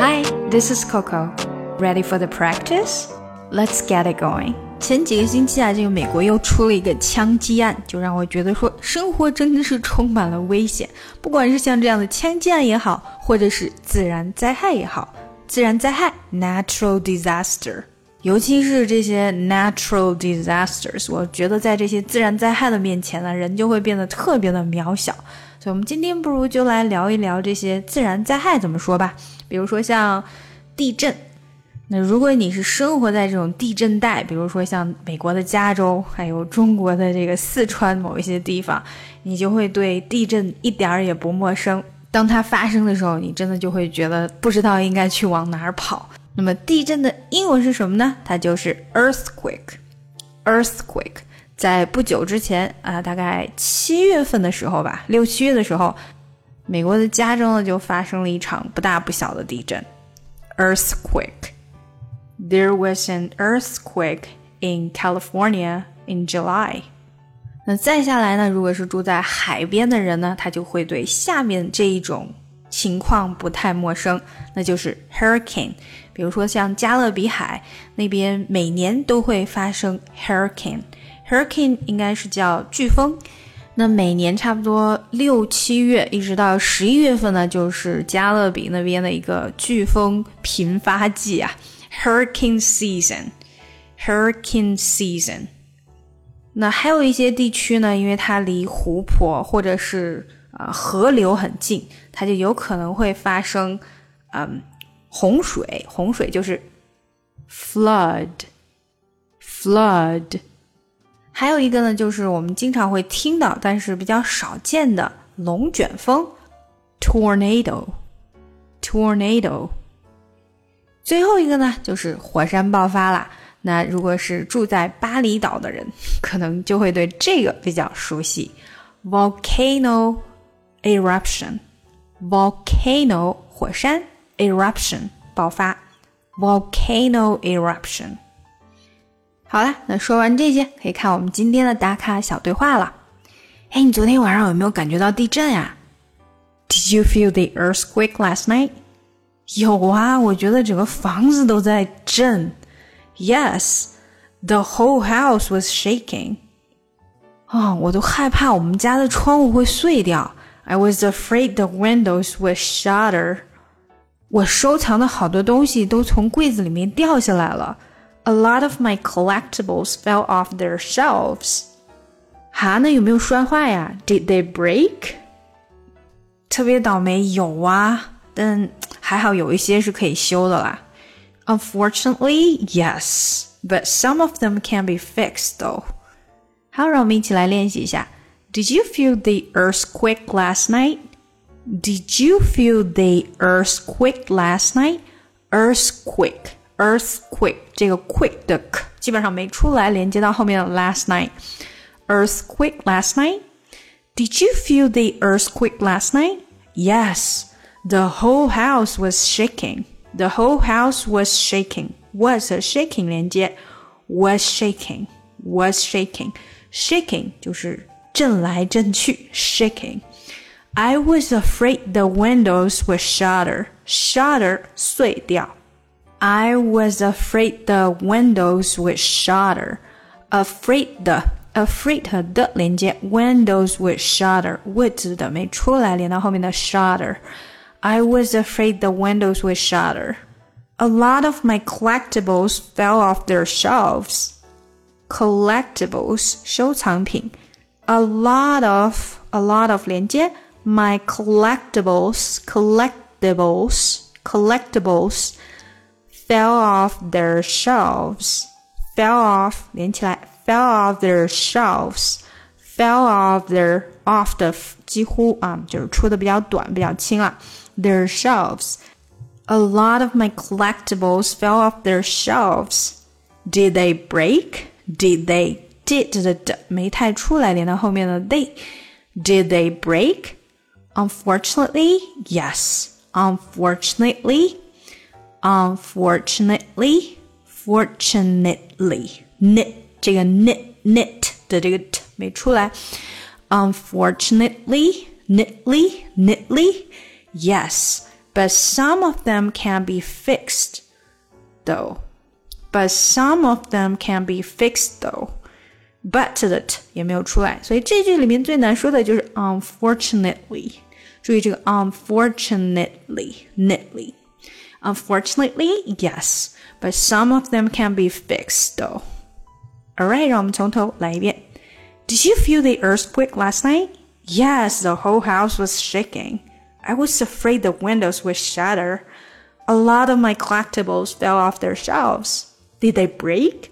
Hi, this is Coco. Ready for the practice? Let's get it going. 前几个星期啊，这个美国又出了一个枪击案，就让我觉得说生活真的是充满了危险。不管是像这样的枪击案也好，或者是自然灾害也好，自然灾害 （natural disaster），尤其是这些 natural disasters，我觉得在这些自然灾害的面前呢，人就会变得特别的渺小。所以，我们今天不如就来聊一聊这些自然灾害怎么说吧。比如说像地震。那如果你是生活在这种地震带，比如说像美国的加州，还有中国的这个四川某一些地方，你就会对地震一点儿也不陌生。当它发生的时候，你真的就会觉得不知道应该去往哪儿跑。那么地震的英文是什么呢？它就是 earthquake。earthquake 在不久之前啊，大概七月份的时候吧，六七月的时候，美国的加州呢就发生了一场不大不小的地震，earthquake。There was an earthquake in California in July。那再下来呢？如果是住在海边的人呢，他就会对下面这一种情况不太陌生，那就是 hurricane。比如说像加勒比海那边，每年都会发生 hurricane。hurricane 应该是叫飓风。那每年差不多六七月一直到十一月份呢，就是加勒比那边的一个飓风频发季啊。Hurricane season, hurricane season。那还有一些地区呢，因为它离湖泊或者是啊河流很近，它就有可能会发生嗯洪水。洪水就是 flood, flood。还有一个呢，就是我们经常会听到，但是比较少见的龙卷风，tornado, tornado。最后一个呢，就是火山爆发啦。那如果是住在巴厘岛的人，可能就会对这个比较熟悉：volcano eruption，volcano 火山 eruption 爆发，volcano eruption。好了，那说完这些，可以看我们今天的打卡小对话了。哎，你昨天晚上有没有感觉到地震呀？Did you feel the earthquake last night? 有啊，我觉得整个房子都在震。Yes, the whole house was shaking. 啊、哦，我都害怕我们家的窗户会碎掉。 I was afraid the windows would shatter. 我收藏的好多东西都从柜子里面掉下来了。A lot of my collectibles fell off their shelves. 哈，那有没有摔坏呀？Did they break？特别倒霉，有啊，但还好有一些是可以修的啦。Unfortunately, yes, but some of them can be fixed though. 好，让我们一起来练习一下。 Did you feel the earthquake last night? Did you feel the earthquake last night? Earthquake, earthquake，这个 quick 的 k 基本上没出来，连接到后面的 last night。Earthquake last night? Did you feel the earthquake last night? Yes. The whole house was shaking. The whole house was shaking. Was shaking 连接，was shaking, was shaking, shaking 就是 震来震去，shaking. I was afraid the windows would shatter. Shatter 碎掉。I was afraid the windows would shatter. Afraid 的 afraid 的连接，windows would shatter. would 的没出来，连到后面的 shatter。I was afraid the windows would shatter. A lot of my collectibles fell off their shelves. Collectibles 收藏品 ，a lot of a lot of 连接，my collectibles collectibles collectibles fell off their shelves. Fell off 连起来，fell off their shelves. Fell off their off 的几乎啊，就是出的比较短，比较轻了。their shelves. A lot of my collectibles fell off their shelves. Did they break? Did they? Did 的的没太出来，连到后面的 they. Did they break? Unfortunately, yes. Unfortunately, unfortunately, fortunately, knit 这个 knit knit 的这个 t 没出来。Unfortunately, knitly, knitly. Yes, But some of them can be fixed, though. But some of them can be fixed, though. But 的 t 也没有出来，所以这句里面最难说的就是 unfortunately。注意这个 unfortunately，nitly。Unfortunately, yes, but some of them can be fixed though. Alright, 让我们从头来一遍。Did you feel the earthquake last night? Yes, the whole house was shaking. I was afraid the windows would shatter. A lot of my collectibles fell off their shelves. Did they break?